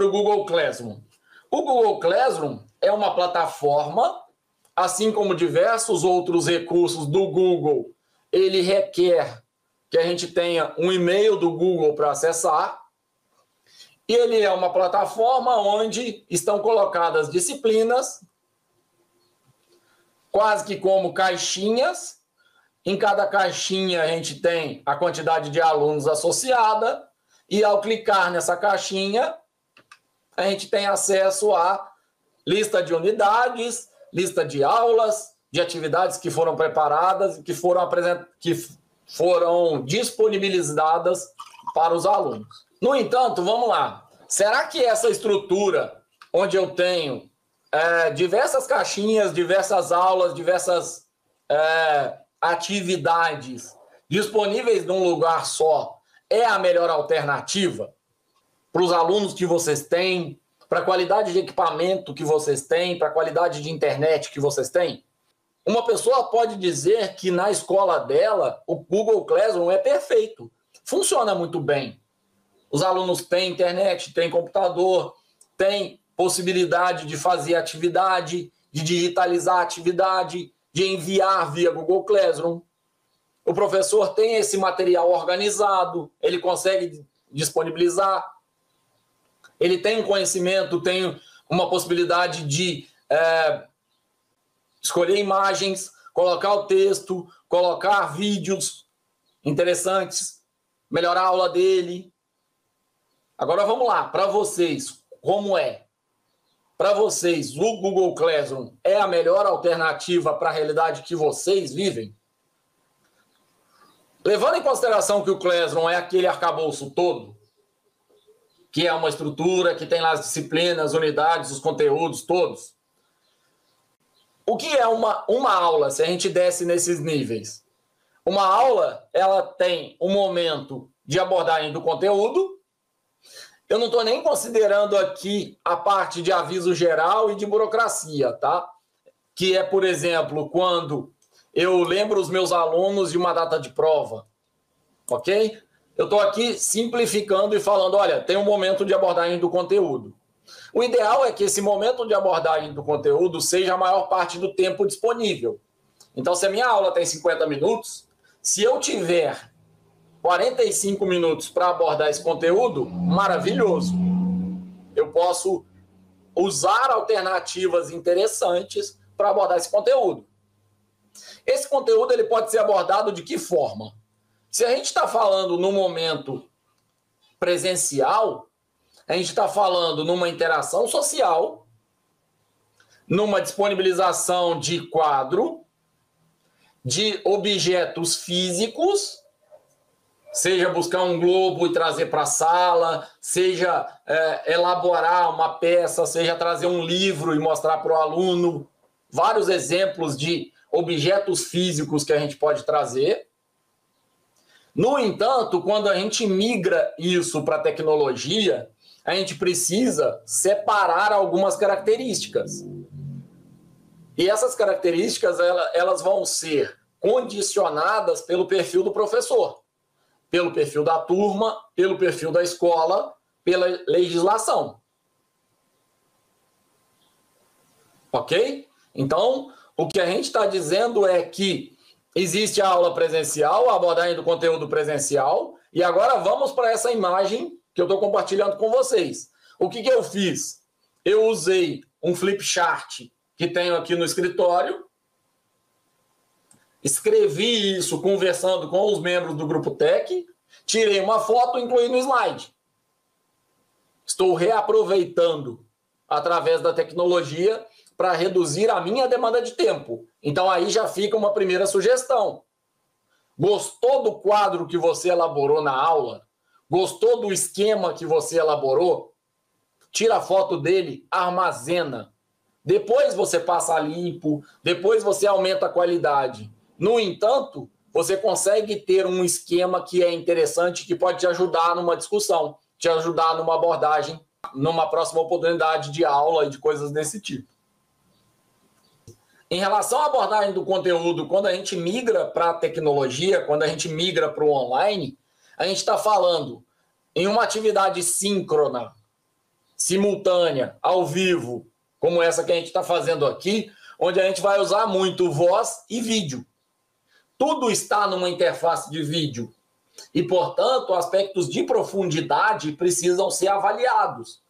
sobre o Google Classroom. O Google Classroom é uma plataforma, assim como diversos outros recursos do Google, ele requer que a gente tenha um e-mail do Google para acessar. E ele é uma plataforma onde estão colocadas disciplinas, quase que como caixinhas. Em cada caixinha a gente tem a quantidade de alunos associada, e ao clicar nessa caixinha, a gente tem acesso à lista de unidades, lista de aulas, de atividades que foram preparadas e que foram apresentadas, que foram disponibilizadas para os alunos. No entanto, vamos lá. Será que essa estrutura, onde eu tenho é, diversas caixinhas, diversas aulas, diversas é, atividades disponíveis num lugar só, é a melhor alternativa para os alunos que vocês têm, para a qualidade de equipamento que vocês têm, para a qualidade de internet que vocês têm? Uma pessoa pode dizer que na escola dela o Google Classroom é perfeito, funciona muito bem. Os alunos têm internet, têm computador, têm possibilidade de fazer atividade, de digitalizar atividade, de enviar via Google Classroom. O professor tem esse material organizado, ele consegue disponibilizar, ele tem um conhecimento, tem uma possibilidade de é, escolher imagens, colocar o texto, colocar vídeos interessantes, melhorar a aula dele. Agora vamos lá, para vocês, como é? Para vocês, o Google Classroom é a melhor alternativa para a realidade que vocês vivem? Levando em consideração que o Classroom é aquele arcabouço todo, que é uma estrutura, que tem lá as disciplinas, unidades, os conteúdos todos, o que é uma, uma aula, se a gente desce nesses níveis? Uma aula, ela tem um momento de abordagem do conteúdo. Eu não estou nem considerando aqui a parte de aviso geral e de burocracia, tá? Que é, por exemplo, quando eu lembro os meus alunos de uma data de prova, ok? Eu estou aqui simplificando e falando, olha, tem um momento de abordagem do conteúdo. O ideal é que esse momento de abordagem do conteúdo seja a maior parte do tempo disponível. Então, se a minha aula tem 50 minutos, se eu tiver 45 minutos para abordar esse conteúdo, maravilhoso. Eu posso usar alternativas interessantes para abordar esse conteúdo. Esse conteúdo ele pode ser abordado de que forma? Se a gente está falando no momento presencial, a gente está falando numa interação social, numa disponibilização de quadro, de objetos físicos, seja buscar um globo e trazer para a sala, seja é, elaborar uma peça, seja trazer um livro e mostrar para o aluno. Vários exemplos de objetos físicos que a gente pode trazer. No entanto, quando a gente migra isso para tecnologia, a gente precisa separar algumas características. E essas características elas vão ser condicionadas pelo perfil do professor, pelo perfil da turma, pelo perfil da escola, pela legislação. Ok? Então, o que a gente está dizendo é que existe a aula presencial, a abordagem do conteúdo presencial, e agora vamos para essa imagem que eu estou compartilhando com vocês. O que, que eu fiz? Eu usei um flip chart que tenho aqui no escritório, escrevi isso conversando com os membros do grupo Tech, tirei uma foto e incluí no slide. Estou reaproveitando através da tecnologia para reduzir a minha demanda de tempo. Então aí já fica uma primeira sugestão. Gostou do quadro que você elaborou na aula? Gostou do esquema que você elaborou? Tira a foto dele, armazena. Depois você passa limpo, depois você aumenta a qualidade. No entanto, você consegue ter um esquema que é interessante, que pode te ajudar numa discussão, te ajudar numa abordagem, numa próxima oportunidade de aula e de coisas desse tipo. Em relação à abordagem do conteúdo, quando a gente migra para a tecnologia, quando a gente migra para o online, a gente está falando em uma atividade síncrona, simultânea, ao vivo, como essa que a gente está fazendo aqui, onde a gente vai usar muito voz e vídeo. Tudo está numa interface de vídeo. E, portanto, aspectos de profundidade precisam ser avaliados.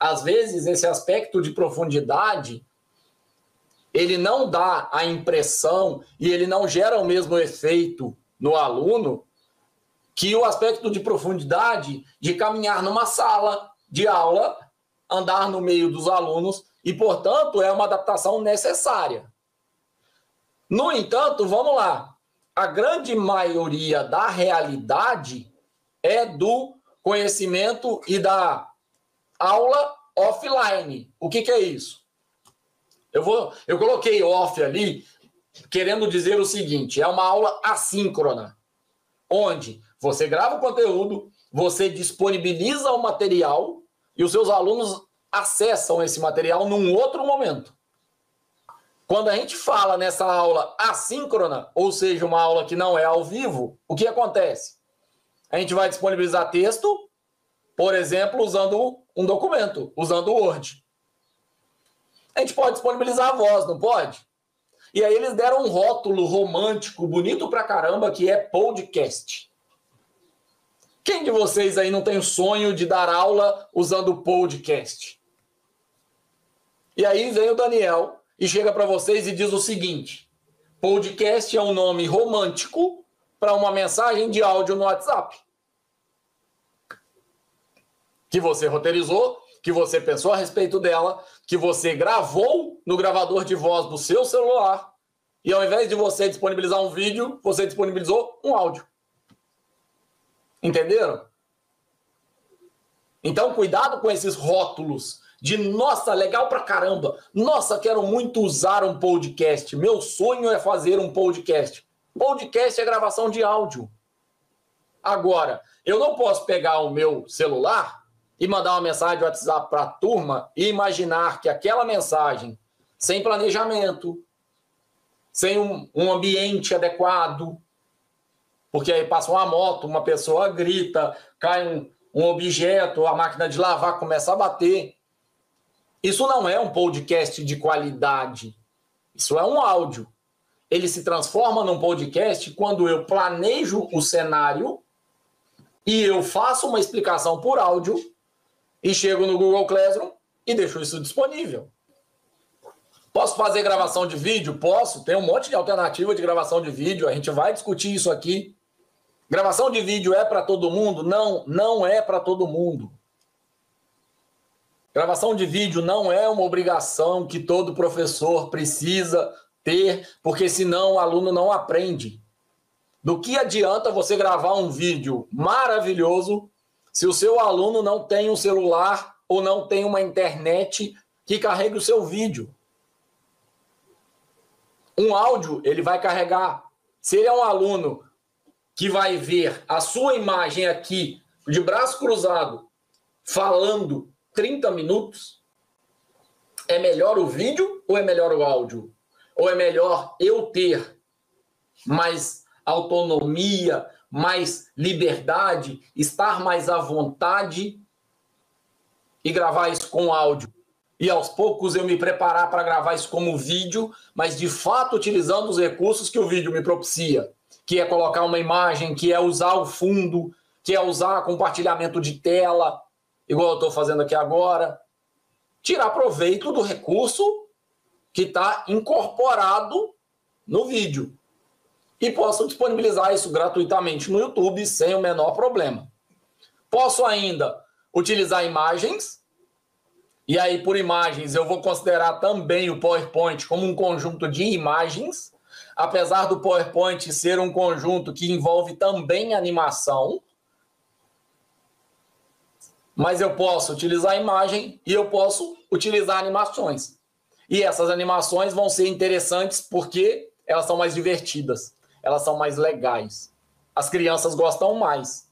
Às vezes, esse aspecto de profundidade ele não dá a impressão e ele não gera o mesmo efeito no aluno que o aspecto de profundidade de caminhar numa sala de aula, andar no meio dos alunos e, portanto, é uma adaptação necessária. No entanto, vamos lá. A grande maioria da realidade é do conhecimento e da aula offline. O que, que é isso? Eu, vou, eu coloquei off ali, querendo dizer o seguinte: é uma aula assíncrona, onde você grava o conteúdo, você disponibiliza o material e os seus alunos acessam esse material num outro momento. Quando a gente fala nessa aula assíncrona, ou seja, uma aula que não é ao vivo, o que acontece? A gente vai disponibilizar texto, por exemplo, usando um documento, usando o Word. A gente pode disponibilizar a voz, não pode? E aí eles deram um rótulo romântico, bonito pra caramba, que é podcast. Quem de vocês aí não tem o sonho de dar aula usando podcast? E aí vem o Daniel e chega para vocês e diz o seguinte: podcast é um nome romântico para uma mensagem de áudio no WhatsApp. Que você roteirizou que você pensou a respeito dela, que você gravou no gravador de voz do seu celular, e ao invés de você disponibilizar um vídeo, você disponibilizou um áudio. Entenderam? Então, cuidado com esses rótulos de nossa, legal pra caramba. Nossa, quero muito usar um podcast. Meu sonho é fazer um podcast. Podcast é gravação de áudio. Agora, eu não posso pegar o meu celular e mandar uma mensagem de WhatsApp para a turma e imaginar que aquela mensagem, sem planejamento, sem um, um, ambiente adequado, porque aí passa uma moto, uma pessoa grita, cai um, um objeto, a máquina de lavar começa a bater. Isso não é um podcast de qualidade. Isso é um áudio. Ele se transforma num podcast quando eu planejo o cenário e eu faço uma explicação por áudio e chego no Google Classroom e deixo isso disponível. Posso fazer gravação de vídeo? Posso. Tem um monte de alternativa de gravação de vídeo. A gente vai discutir isso aqui. Gravação de vídeo é para todo mundo? Não, não é para todo mundo. Gravação de vídeo não é uma obrigação que todo professor precisa ter, porque senão o aluno não aprende. Do que adianta você gravar um vídeo maravilhoso se o seu aluno não tem um celular ou não tem uma internet que carregue o seu vídeo. Um áudio, ele vai carregar. Se ele é um aluno que vai ver a sua imagem aqui, de braço cruzado, falando 30 minutos, é melhor o vídeo ou é melhor o áudio? Ou é melhor eu ter mais autonomia, mais liberdade, estar mais à vontade e gravar isso com áudio. E aos poucos eu me preparar para gravar isso como vídeo, mas de fato utilizando os recursos que o vídeo me propicia, que é colocar uma imagem, que é usar o fundo, que é usar compartilhamento de tela, igual eu estou fazendo aqui agora. Tirar proveito do recurso que está incorporado no vídeo e posso disponibilizar isso gratuitamente no YouTube sem o menor problema. Posso ainda utilizar imagens, e aí por imagens eu vou considerar também o PowerPoint como um conjunto de imagens, apesar do PowerPoint ser um conjunto que envolve também animação. Mas eu posso utilizar imagem e eu posso utilizar animações. E essas animações vão ser interessantes porque elas são mais divertidas elas são mais legais. As crianças gostam mais.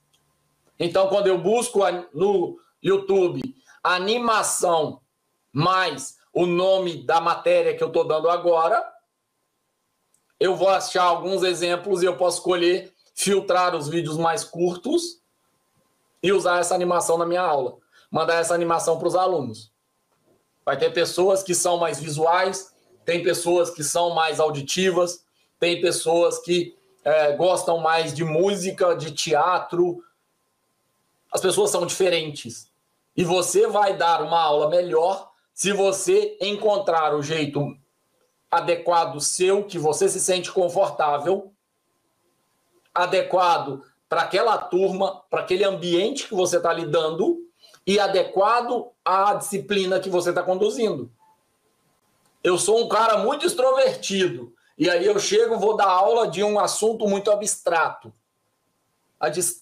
Então, quando eu busco no YouTube animação mais o nome da matéria que eu estou dando agora, eu vou achar alguns exemplos e eu posso escolher filtrar os vídeos mais curtos e usar essa animação na minha aula. mandar essa animação para os alunos. Vai ter pessoas que são mais visuais, tem pessoas que são mais auditivas, tem pessoas que é, gostam mais de música, de teatro. As pessoas são diferentes. E você vai dar uma aula melhor se você encontrar o jeito adequado seu, que você se sente confortável, adequado para aquela turma, para aquele ambiente que você está lidando e adequado à disciplina que você está conduzindo. Eu sou um cara muito extrovertido e aí eu chego, vou dar aula de um assunto muito abstrato.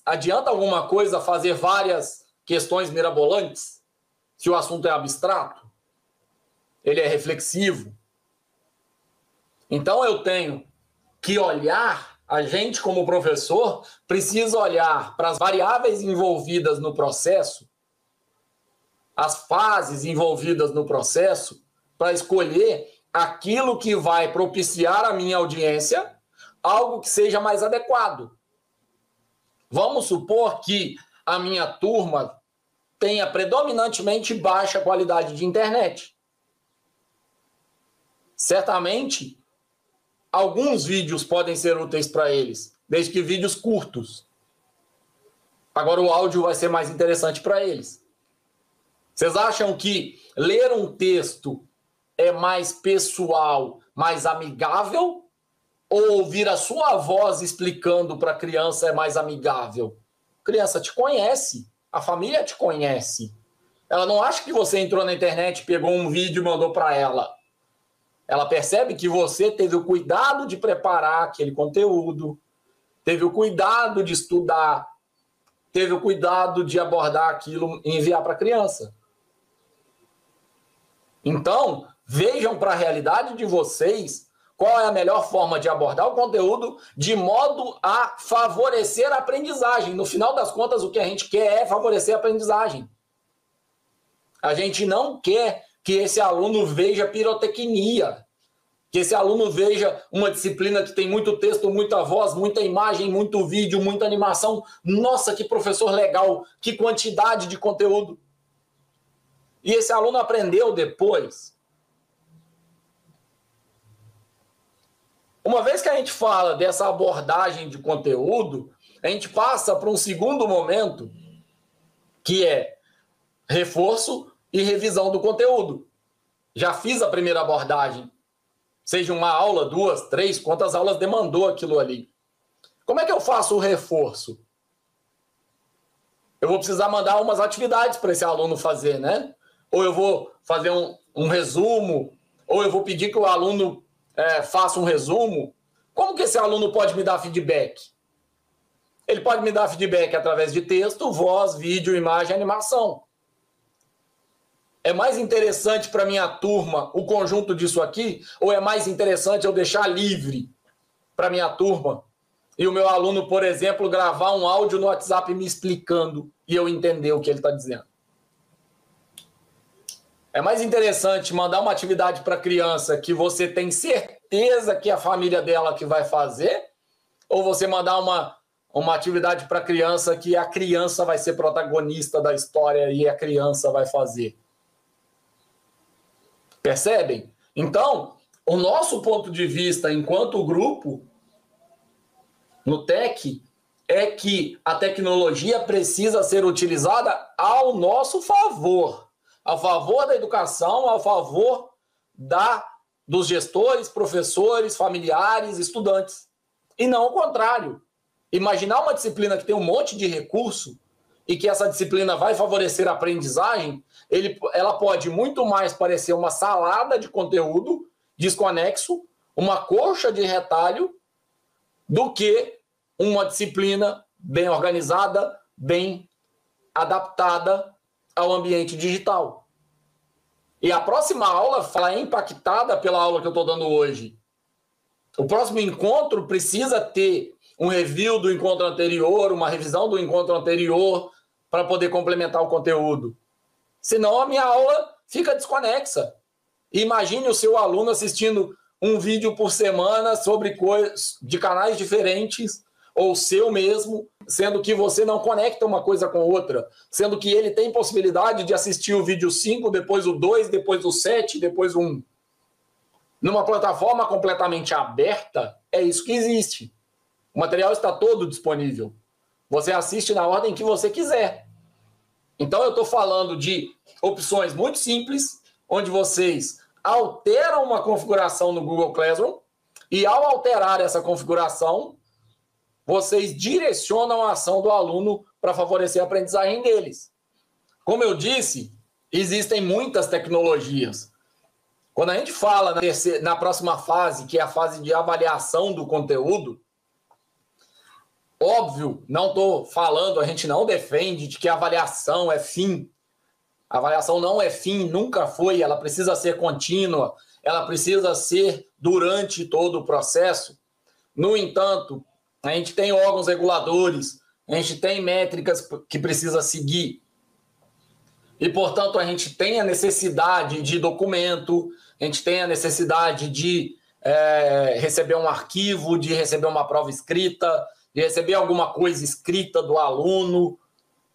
Adianta alguma coisa fazer várias questões mirabolantes se o assunto é abstrato? Ele é reflexivo. Então eu tenho que olhar, a gente como professor precisa olhar para as variáveis envolvidas no processo, as fases envolvidas no processo, para escolher aquilo que vai propiciar a minha audiência, algo que seja mais adequado. Vamos supor que a minha turma tenha predominantemente baixa qualidade de internet. Certamente, alguns vídeos podem ser úteis para eles, desde que vídeos curtos. Agora, o áudio vai ser mais interessante para eles. Vocês acham que ler um texto é mais pessoal, mais amigável? Ou ouvir a sua voz explicando para a criança é mais amigável? A criança te conhece, a família te conhece. Ela não acha que você entrou na internet, pegou um vídeo e mandou para ela. Ela percebe que você teve o cuidado de preparar aquele conteúdo, teve o cuidado de estudar, teve o cuidado de abordar aquilo e enviar para a criança. Então, Vejam para a realidade de vocês qual é a melhor forma de abordar o conteúdo de modo a favorecer a aprendizagem. No final das contas, o que a gente quer é favorecer a aprendizagem. A gente não quer que esse aluno veja pirotecnia, que esse aluno veja uma disciplina que tem muito texto, muita voz, muita imagem, muito vídeo, muita animação. Nossa, que professor legal, que quantidade de conteúdo. E esse aluno aprendeu depois Uma vez que a gente fala dessa abordagem de conteúdo, a gente passa para um segundo momento, que é reforço e revisão do conteúdo. Já fiz a primeira abordagem, seja uma aula, duas, três, quantas aulas demandou aquilo ali. Como é que eu faço o reforço? Eu vou precisar mandar umas atividades para esse aluno fazer, né? Ou eu vou fazer um, um resumo, ou eu vou pedir que o aluno é, faça um resumo, como que esse aluno pode me dar feedback? Ele pode me dar feedback através de texto, voz, vídeo, imagem, animação. É mais interessante para minha turma o conjunto disso aqui, ou é mais interessante eu deixar livre para minha turma e o meu aluno, por exemplo, gravar um áudio no WhatsApp me explicando e eu entender o que ele está dizendo? É mais interessante mandar uma atividade para a criança que você tem certeza que a família dela que vai fazer, ou você mandar uma, uma atividade para a criança que a criança vai ser protagonista da história e a criança vai fazer. Percebem? Então, o nosso ponto de vista enquanto grupo no TEC é que a tecnologia precisa ser utilizada ao nosso favor a favor da educação, a favor da dos gestores, professores, familiares, estudantes. E não o contrário. Imaginar uma disciplina que tem um monte de recurso e que essa disciplina vai favorecer a aprendizagem, ele, ela pode muito mais parecer uma salada de conteúdo desconexo, uma coxa de retalho, do que uma disciplina bem organizada, bem adaptada ao ambiente digital. E a próxima aula é impactada pela aula que eu estou dando hoje. O próximo encontro precisa ter um review do encontro anterior, uma revisão do encontro anterior, para poder complementar o conteúdo. Senão a minha aula fica desconexa. Imagine o seu aluno assistindo um vídeo por semana sobre coisas de canais diferentes, ou seu mesmo, sendo que você não conecta uma coisa com outra, sendo que ele tem possibilidade de assistir o vídeo 5, depois o 2, depois o 7, depois o 1. Numa plataforma completamente aberta, é isso que existe. O material está todo disponível. Você assiste na ordem que você quiser. Então eu estou falando de opções muito simples, onde vocês alteram uma configuração no Google Classroom e ao alterar essa configuração, vocês direcionam a ação do aluno para favorecer a aprendizagem deles. Como eu disse, existem muitas tecnologias. Quando a gente fala na, terceira, na próxima fase, que é a fase de avaliação do conteúdo, óbvio, não estou falando, a gente não defende de que a avaliação é fim. A avaliação não é fim, nunca foi, ela precisa ser contínua, ela precisa ser durante todo o processo. No entanto, a gente tem órgãos reguladores, a gente tem métricas que precisa seguir. E, portanto, a gente tem a necessidade de documento, a gente tem a necessidade de é, receber um arquivo, de receber uma prova escrita, de receber alguma coisa escrita do aluno,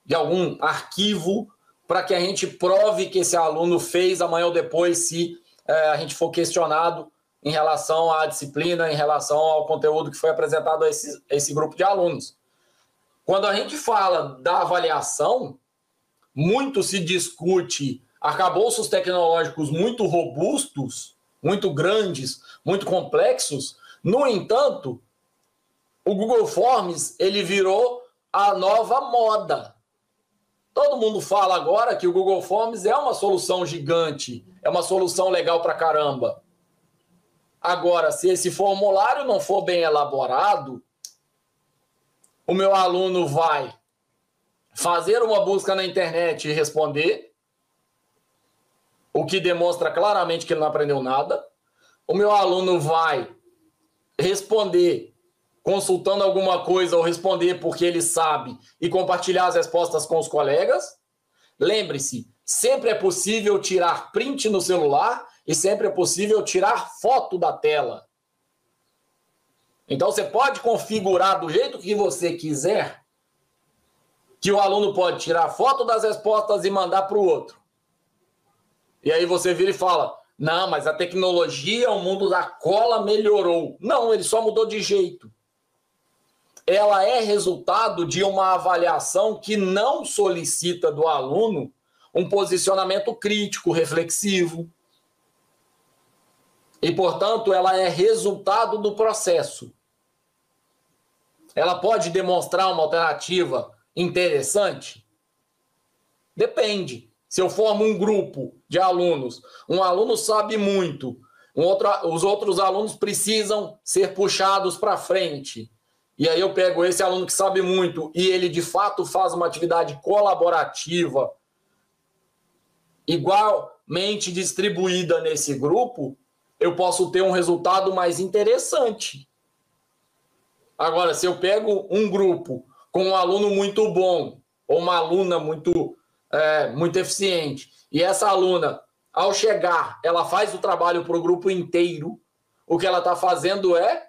de algum arquivo, para que a gente prove que esse aluno fez amanhã ou depois, se é, a gente for questionado em relação à disciplina, em relação ao conteúdo que foi apresentado a esse, a esse grupo de alunos. Quando a gente fala da avaliação, muito se discute arcabouços tecnológicos muito robustos, muito grandes, muito complexos. No entanto, o Google Forms ele virou a nova moda. Todo mundo fala agora que o Google Forms é uma solução gigante, é uma solução legal para caramba. Agora, se esse formulário não for bem elaborado, o meu aluno vai fazer uma busca na internet e responder, o que demonstra claramente que ele não aprendeu nada. O meu aluno vai responder consultando alguma coisa ou responder porque ele sabe e compartilhar as respostas com os colegas. Lembre-se, sempre é possível tirar print no celular e sempre é possível tirar foto da tela. Então você pode configurar do jeito que você quiser que o aluno pode tirar foto das respostas e mandar para o outro. E aí você vira e fala: não, mas a tecnologia, o mundo da cola melhorou. Não, ele só mudou de jeito. Ela é resultado de uma avaliação que não solicita do aluno um posicionamento crítico, reflexivo, e, portanto, ela é resultado do processo. Ela pode demonstrar uma alternativa interessante? Depende. Se eu formo um grupo de alunos, um aluno sabe muito, um outro, os outros alunos precisam ser puxados para frente. E aí eu pego esse aluno que sabe muito e ele de fato faz uma atividade colaborativa igualmente distribuída nesse grupo, eu posso ter um resultado mais interessante. Agora, se eu pego um grupo com um aluno muito bom ou uma aluna muito, é, muito eficiente, e essa aluna, ao chegar, ela faz o trabalho para o grupo inteiro, o que ela está fazendo é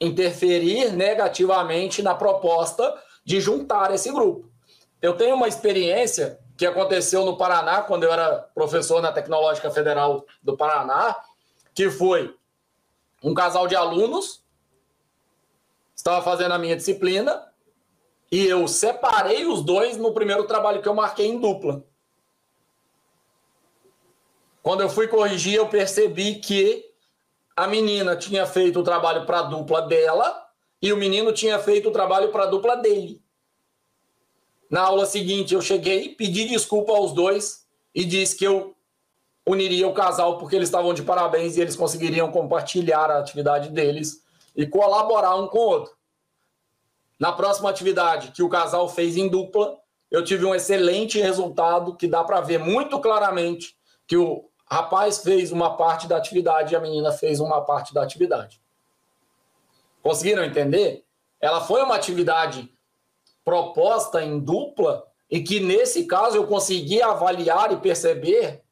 interferir negativamente na proposta de juntar esse grupo. Eu tenho uma experiência que aconteceu no Paraná, quando eu era professor na Tecnológica Federal do Paraná, que foi um casal de alunos, estava fazendo a minha disciplina, e eu separei os dois no primeiro trabalho que eu marquei em dupla. Quando eu fui corrigir, eu percebi que a menina tinha feito o trabalho para a dupla dela e o menino tinha feito o trabalho para a dupla dele. Na aula seguinte, eu cheguei, pedi desculpa aos dois e disse que eu uniria o casal porque eles estavam de parabéns e eles conseguiriam compartilhar a atividade deles e colaborar um com o outro. Na próxima atividade que o casal fez em dupla, eu tive um excelente resultado que dá para ver muito claramente que o rapaz fez uma parte da atividade e a menina fez uma parte da atividade. Conseguiram entender? Ela foi uma atividade proposta em dupla e que nesse caso eu consegui avaliar e perceber,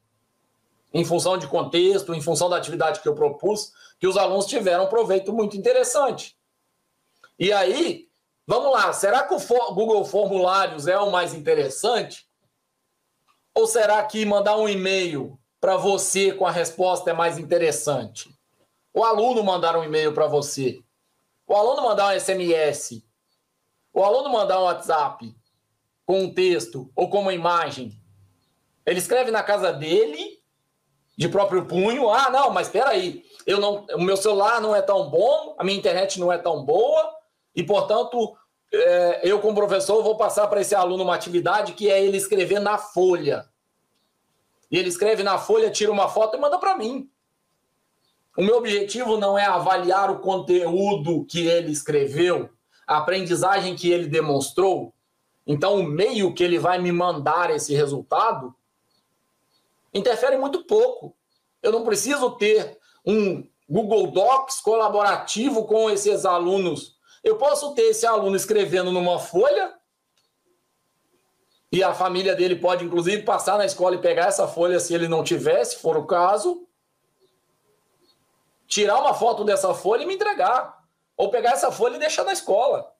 em função de contexto, em função da atividade que eu propus, que os alunos tiveram um proveito muito interessante. E aí, vamos lá, será que o Google Formulários é o mais interessante? Ou será que mandar um e-mail para você com a resposta é mais interessante? O aluno mandar um e-mail para você, o aluno mandar um SMS, o aluno mandar um WhatsApp com um texto ou com uma imagem, ele escreve na casa dele, de próprio punho. Ah, não, mas espera aí, eu não, o meu celular não é tão bom, a minha internet não é tão boa e, portanto, é, eu como professor vou passar para esse aluno uma atividade que é ele escrever na folha. E ele escreve na folha, tira uma foto e manda para mim. O meu objetivo não é avaliar o conteúdo que ele escreveu, a aprendizagem que ele demonstrou. Então, o meio que ele vai me mandar esse resultado interfere muito pouco. Eu não preciso ter um Google Docs colaborativo com esses alunos. Eu posso ter esse aluno escrevendo numa folha e a família dele pode, inclusive, passar na escola e pegar essa folha se ele não tiver, se for o caso. Tirar uma foto dessa folha e me entregar. Ou pegar essa folha e deixar na escola.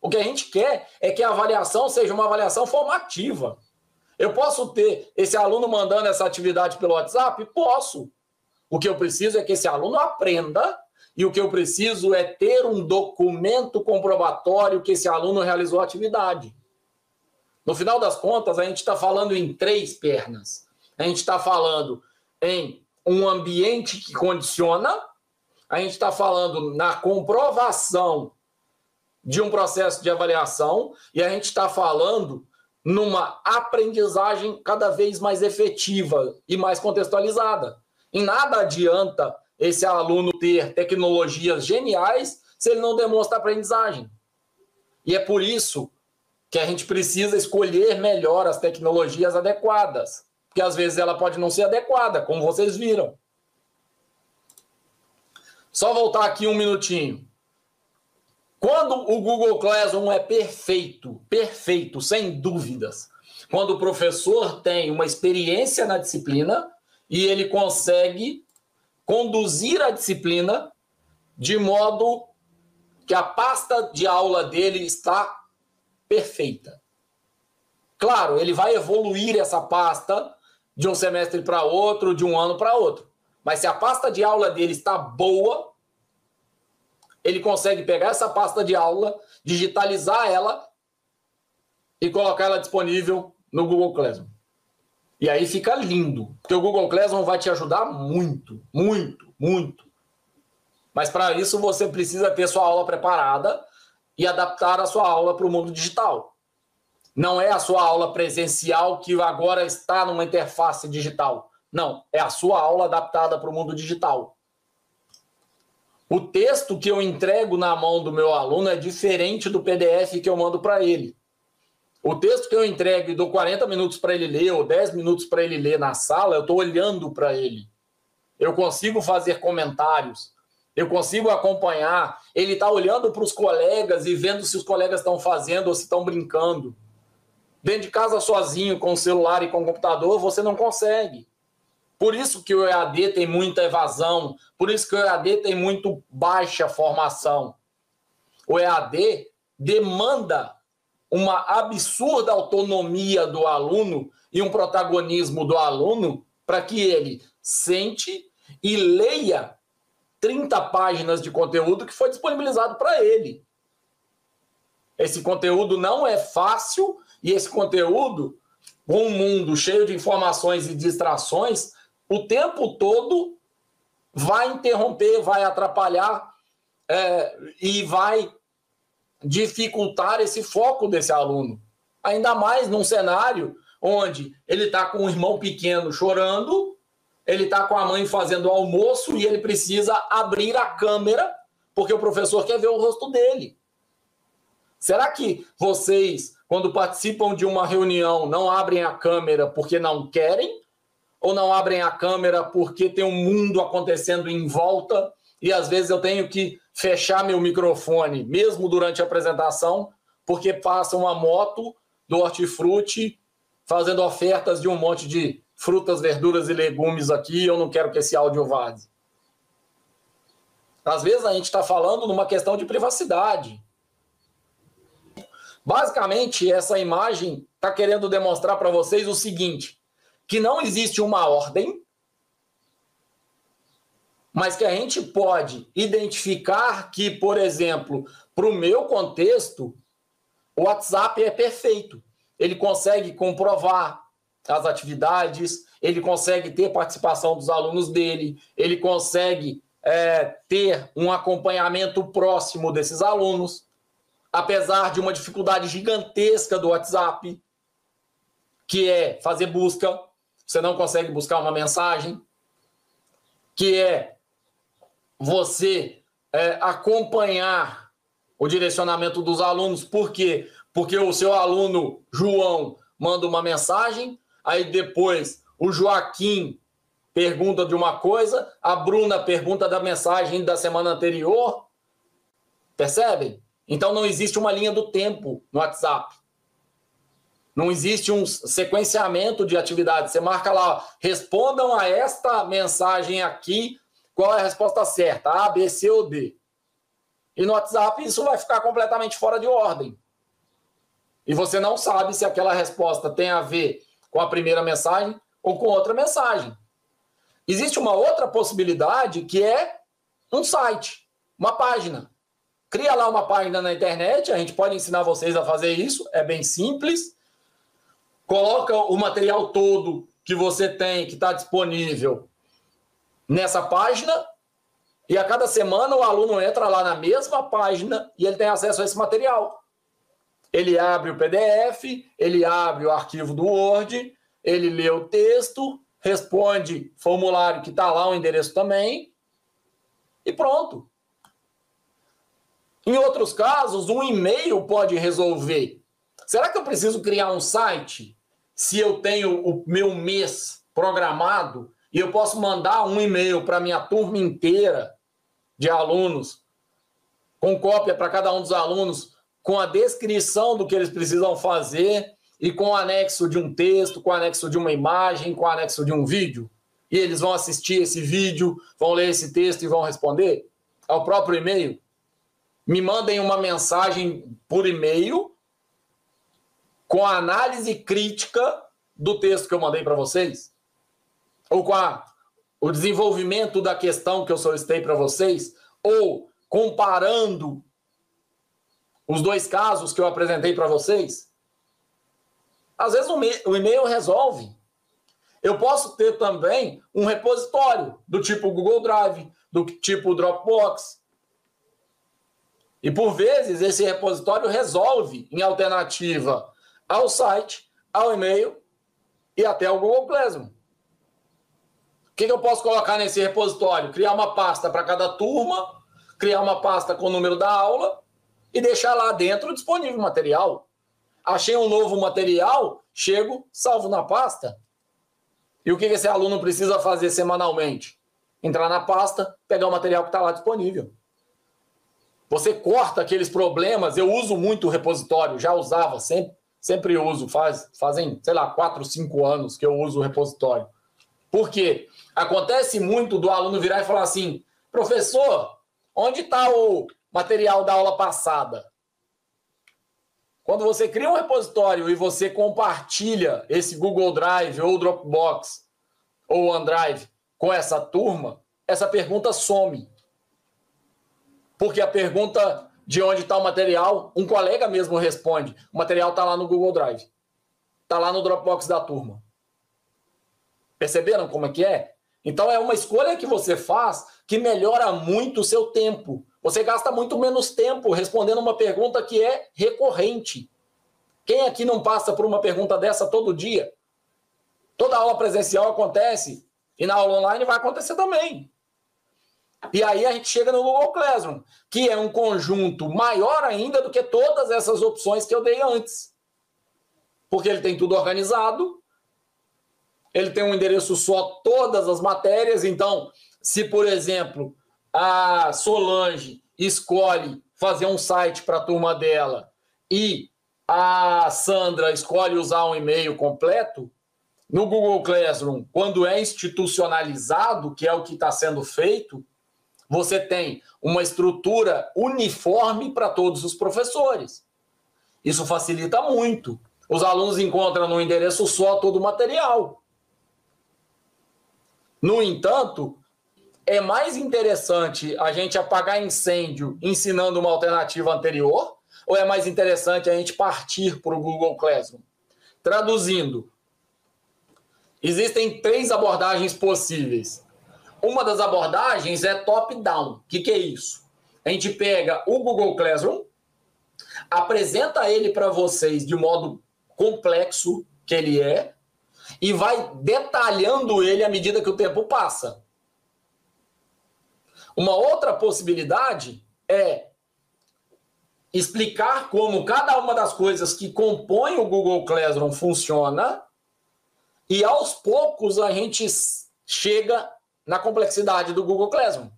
O que a gente quer é que a avaliação seja uma avaliação formativa. Eu posso ter esse aluno mandando essa atividade pelo WhatsApp? Posso. O que eu preciso é que esse aluno aprenda e o que eu preciso é ter um documento comprobatório que esse aluno realizou a atividade. No final das contas, a gente está falando em três pernas. A gente está falando em um ambiente que condiciona, a gente está falando na comprovação de um processo de avaliação e a gente está falando numa aprendizagem cada vez mais efetiva e mais contextualizada. Em nada adianta esse aluno ter tecnologias geniais se ele não demonstra aprendizagem. E é por isso que a gente precisa escolher melhor as tecnologias adequadas, porque às vezes ela pode não ser adequada, como vocês viram. Só voltar aqui um minutinho. Quando o Google Classroom é perfeito, perfeito, sem dúvidas, quando o professor tem uma experiência na disciplina e ele consegue conduzir a disciplina de modo que a pasta de aula dele está perfeita. Claro, ele vai evoluir essa pasta de um semestre para outro, de um ano para outro. Mas se a pasta de aula dele está boa, ele consegue pegar essa pasta de aula, digitalizar ela e colocar ela disponível no Google Classroom. E aí fica lindo, porque o Google Classroom vai te ajudar muito, muito, muito. Mas para isso você precisa ter sua aula preparada e adaptar a sua aula para o mundo digital. Não é a sua aula presencial que agora está numa interface digital. Não, é a sua aula adaptada para o mundo digital. O texto que eu entrego na mão do meu aluno é diferente do PDF que eu mando para ele. O texto que eu entrego e dou 40 minutos para ele ler ou 10 minutos para ele ler na sala, eu estou olhando para ele. Eu consigo fazer comentários, eu consigo acompanhar. Ele está olhando para os colegas e vendo se os colegas estão fazendo ou se estão brincando. Dentro de casa sozinho, com o celular e com o computador, você não consegue. Por isso que o EAD tem muita evasão, por isso que o EAD tem muito baixa formação. O EAD demanda uma absurda autonomia do aluno e um protagonismo do aluno para que ele sente e leia 30 páginas de conteúdo que foi disponibilizado para ele. Esse conteúdo não é fácil e esse conteúdo, com um mundo cheio de informações e distrações, o tempo todo vai interromper, vai atrapalhar é, e vai dificultar esse foco desse aluno. Ainda mais num cenário onde ele está com um irmão pequeno chorando, ele está com a mãe fazendo almoço e ele precisa abrir a câmera porque o professor quer ver o rosto dele. Será que vocês, quando participam de uma reunião, não abrem a câmera porque não querem? Ou não abrem a câmera porque tem um mundo acontecendo em volta e às vezes eu tenho que fechar meu microfone, mesmo durante a apresentação, porque passa uma moto do hortifruti fazendo ofertas de um monte de frutas, verduras e legumes aqui, eu não quero que esse áudio vaze. Às vezes a gente está falando numa questão de privacidade. Basicamente, essa imagem está querendo demonstrar para vocês o seguinte: que não existe uma ordem, mas que a gente pode identificar que, por exemplo, para o meu contexto, o WhatsApp é perfeito. Ele consegue comprovar as atividades, ele consegue ter participação dos alunos dele, ele consegue é, ter um acompanhamento próximo desses alunos, apesar de uma dificuldade gigantesca do WhatsApp, que é fazer busca, você não consegue buscar uma mensagem, que é você é, acompanhar o direcionamento dos alunos, por quê? Porque o seu aluno João manda uma mensagem, aí depois o Joaquim pergunta de uma coisa, a Bruna pergunta da mensagem da semana anterior. Percebem? Então não existe uma linha do tempo no WhatsApp. Não existe um sequenciamento de atividades. Você marca lá, respondam a esta mensagem aqui, qual é a resposta certa? A, B, C ou D. E no WhatsApp isso vai ficar completamente fora de ordem. E você não sabe se aquela resposta tem a ver com a primeira mensagem ou com outra mensagem. Existe uma outra possibilidade que é um site, uma página. Cria lá uma página na internet, a gente pode ensinar vocês a fazer isso, é bem simples. Coloca o material todo que você tem, que está disponível nessa página, e a cada semana o aluno entra lá na mesma página e ele tem acesso a esse material. Ele abre o PDF, ele abre o arquivo do Word, ele lê o texto, responde formulário que está lá o endereço também, e pronto. Em outros casos, um e-mail pode resolver. Será que eu preciso criar um site? Se eu tenho o meu mês programado e eu posso mandar um e-mail para minha turma inteira de alunos, com cópia para cada um dos alunos, com a descrição do que eles precisam fazer e com anexo de um texto, com anexo de uma imagem, com anexo de um vídeo, e eles vão assistir esse vídeo, vão ler esse texto e vão responder? Ao próprio e-mail. Me mandem uma mensagem por e-mail com a análise crítica do texto que eu mandei para vocês, ou com a, o desenvolvimento da questão que eu solicitei para vocês, ou comparando os dois casos que eu apresentei para vocês. Às vezes o e-mail resolve. Eu posso ter também um repositório do tipo Google Drive, do tipo Dropbox. E por vezes esse repositório resolve em alternativa ao site, ao e-mail e até ao Google Classroom. O que, eu posso colocar nesse repositório? Criar uma pasta para cada turma, criar uma pasta com o número da aula e deixar lá dentro disponível o material achei um novo material, chego, salvo na pasta. E o que esse aluno precisa fazer semanalmente? Entrar na pasta, pegar o material que está lá disponível. Você corta aqueles problemas. Eu uso muito o repositório, já usava, sempre, sempre uso. Faz, fazem, sei lá, quatro, cinco anos que eu uso o repositório. Por quê? Acontece muito do aluno virar e falar assim: professor, onde está o material da aula passada? Quando você cria um repositório e você compartilha esse Google Drive ou Dropbox ou OneDrive com essa turma, essa pergunta some. Porque a pergunta de onde está o material, um colega mesmo responde. O material está lá no Google Drive. Está lá no Dropbox da turma. Perceberam como é que é? Então é uma escolha que você faz que melhora muito o seu tempo. Você gasta muito menos tempo respondendo uma pergunta que é recorrente. Quem aqui não passa por uma pergunta dessa todo dia? Toda aula presencial acontece e na aula online vai acontecer também. E aí a gente chega no Google Classroom, que é um conjunto maior ainda do que todas essas opções que eu dei antes. Porque ele tem tudo organizado, ele tem um endereço só todas as matérias, então, se por exemplo, a Solange escolhe fazer um site para a turma dela e a Sandra escolhe usar um e-mail completo, no Google Classroom, quando é institucionalizado, que é o que está sendo feito, você tem uma estrutura uniforme para todos os professores. Isso facilita muito. Os alunos encontram no endereço só todo o material. No entanto, é mais interessante a gente apagar incêndio ensinando uma alternativa anterior ou é mais interessante a gente partir para o Google Classroom? Traduzindo, existem três abordagens possíveis. Uma das abordagens é top-down. O que, que é isso? A gente pega o Google Classroom, apresenta ele para vocês de modo complexo que ele é e vai detalhando ele à medida que o tempo passa. Uma outra possibilidade é explicar como cada uma das coisas que compõem o Google Classroom funciona e aos poucos a gente chega na complexidade do Google Classroom.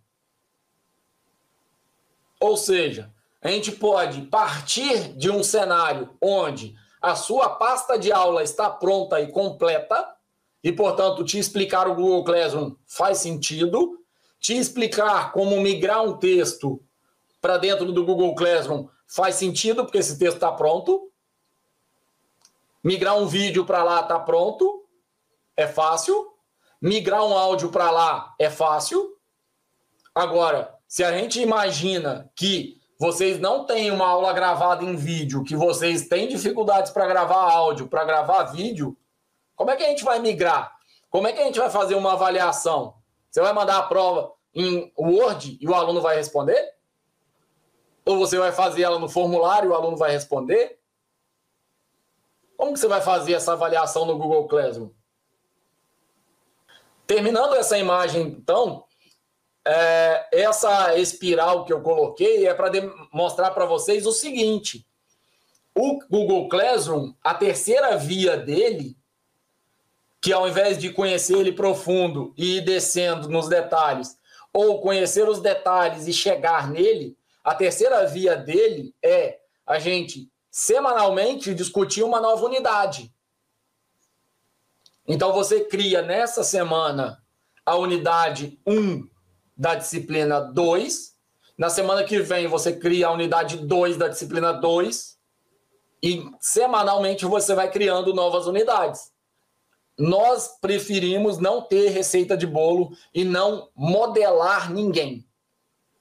Ou seja, a gente pode partir de um cenário onde a sua pasta de aula está pronta e completa, e, portanto, te explicar o Google Classroom faz sentido, te explicar como migrar um texto para dentro do Google Classroom faz sentido, porque esse texto está pronto. Migrar um vídeo para lá está pronto, é fácil. Migrar um áudio para lá é fácil. Agora, se a gente imagina que vocês não têm uma aula gravada em vídeo, que vocês têm dificuldades para gravar áudio, para gravar vídeo, como é que a gente vai migrar? Como é que a gente vai fazer uma avaliação? Você vai mandar a prova em Word e o aluno vai responder? Ou você vai fazer ela no formulário e o aluno vai responder? Como que você vai fazer essa avaliação no Google Classroom? Terminando essa imagem, então, é, essa espiral que eu coloquei é para mostrar para vocês o seguinte: o Google Classroom, a terceira via dele, que ao invés de conhecer ele profundo e ir descendo nos detalhes, ou conhecer os detalhes e chegar nele, a terceira via dele é a gente semanalmente discutir uma nova unidade. Então você cria nessa semana a unidade 1 da disciplina 2. Na semana que vem você cria a unidade 2 da disciplina 2 e semanalmente você vai criando novas unidades. Nós preferimos não ter receita de bolo e não modelar ninguém.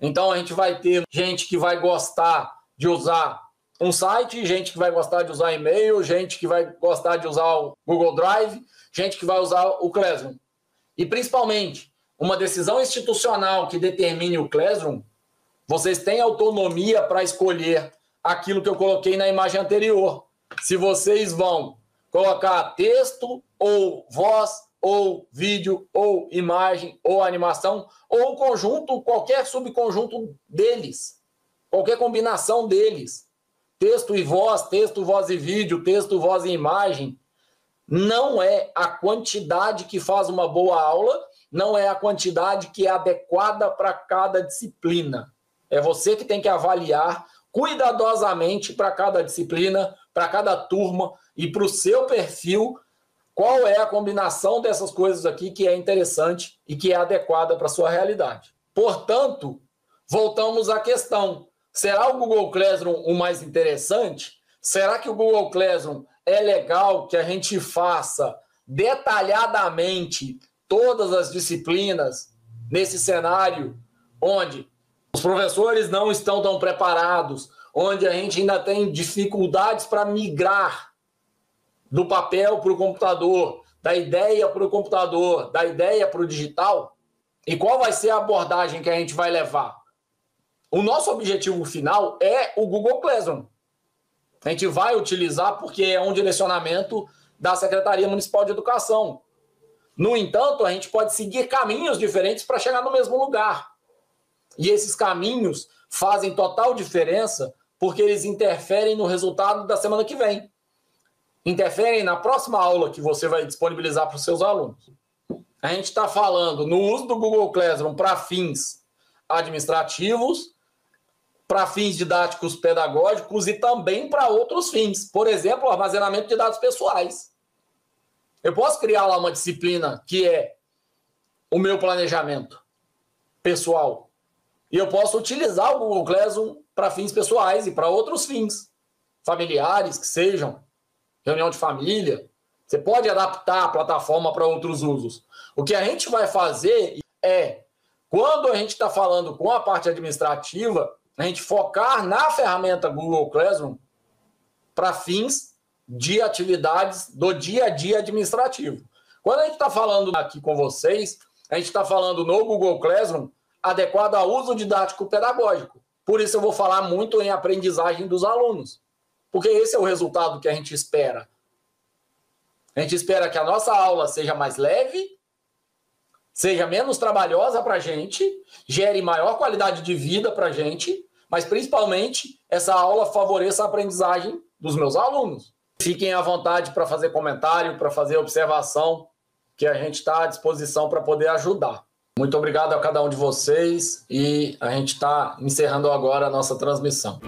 Então a gente vai ter gente que vai gostar de usar um site, gente que vai gostar de usar e-mail, gente que vai gostar de usar o Google Drive, gente que vai usar o Classroom. E principalmente, uma decisão institucional que determine o Classroom, vocês têm autonomia para escolher aquilo que eu coloquei na imagem anterior. Se vocês vão colocar texto ou voz ou vídeo, ou imagem, ou animação, ou conjunto, qualquer subconjunto deles, qualquer combinação deles. Texto e voz, texto, voz e vídeo, texto, voz e imagem. Não é a quantidade que faz uma boa aula, não é a quantidade que é adequada para cada disciplina. É você que tem que avaliar cuidadosamente para cada disciplina, para cada turma e para o seu perfil qual é a combinação dessas coisas aqui que é interessante e que é adequada para a sua realidade. Portanto, voltamos à questão: será o Google Classroom o mais interessante? Será que o Google Classroom é legal que a gente faça detalhadamente todas as disciplinas nesse cenário onde os professores não estão tão preparados, onde a gente ainda tem dificuldades para migrar do papel para o computador, da ideia para o computador, da ideia para o digital? E qual vai ser a abordagem que a gente vai levar? O nosso objetivo final é o Google Classroom. A gente vai utilizar porque é um direcionamento da Secretaria Municipal de Educação. No entanto, a gente pode seguir caminhos diferentes para chegar no mesmo lugar. E esses caminhos fazem total diferença porque eles interferem no resultado da semana que vem interferem na próxima aula que você vai disponibilizar para os seus alunos. A gente está falando no uso do Google Classroom para fins administrativos, para fins didáticos pedagógicos e também para outros fins. Por exemplo, armazenamento de dados pessoais. Eu posso criar lá uma disciplina que é o meu planejamento pessoal. E eu posso utilizar o Google Classroom para fins pessoais e para outros fins, familiares que sejam, reunião de família. Você pode adaptar a plataforma para outros usos. O que a gente vai fazer é, quando a gente está falando com a parte administrativa, a gente focar na ferramenta Google Classroom para fins de atividades do dia a dia administrativo. Quando a gente está falando aqui com vocês, a gente está falando no Google Classroom adequado ao uso didático pedagógico. Por isso eu vou falar muito em aprendizagem dos alunos, porque esse é o resultado que a gente espera. A gente espera que a nossa aula seja mais leve, seja menos trabalhosa para a gente, gere maior qualidade de vida para a gente, mas principalmente essa aula favoreça a aprendizagem dos meus alunos. Fiquem à vontade para fazer comentário, para fazer observação, que a gente está à disposição para poder ajudar. Muito obrigado a cada um de vocês e a gente está encerrando agora a nossa transmissão.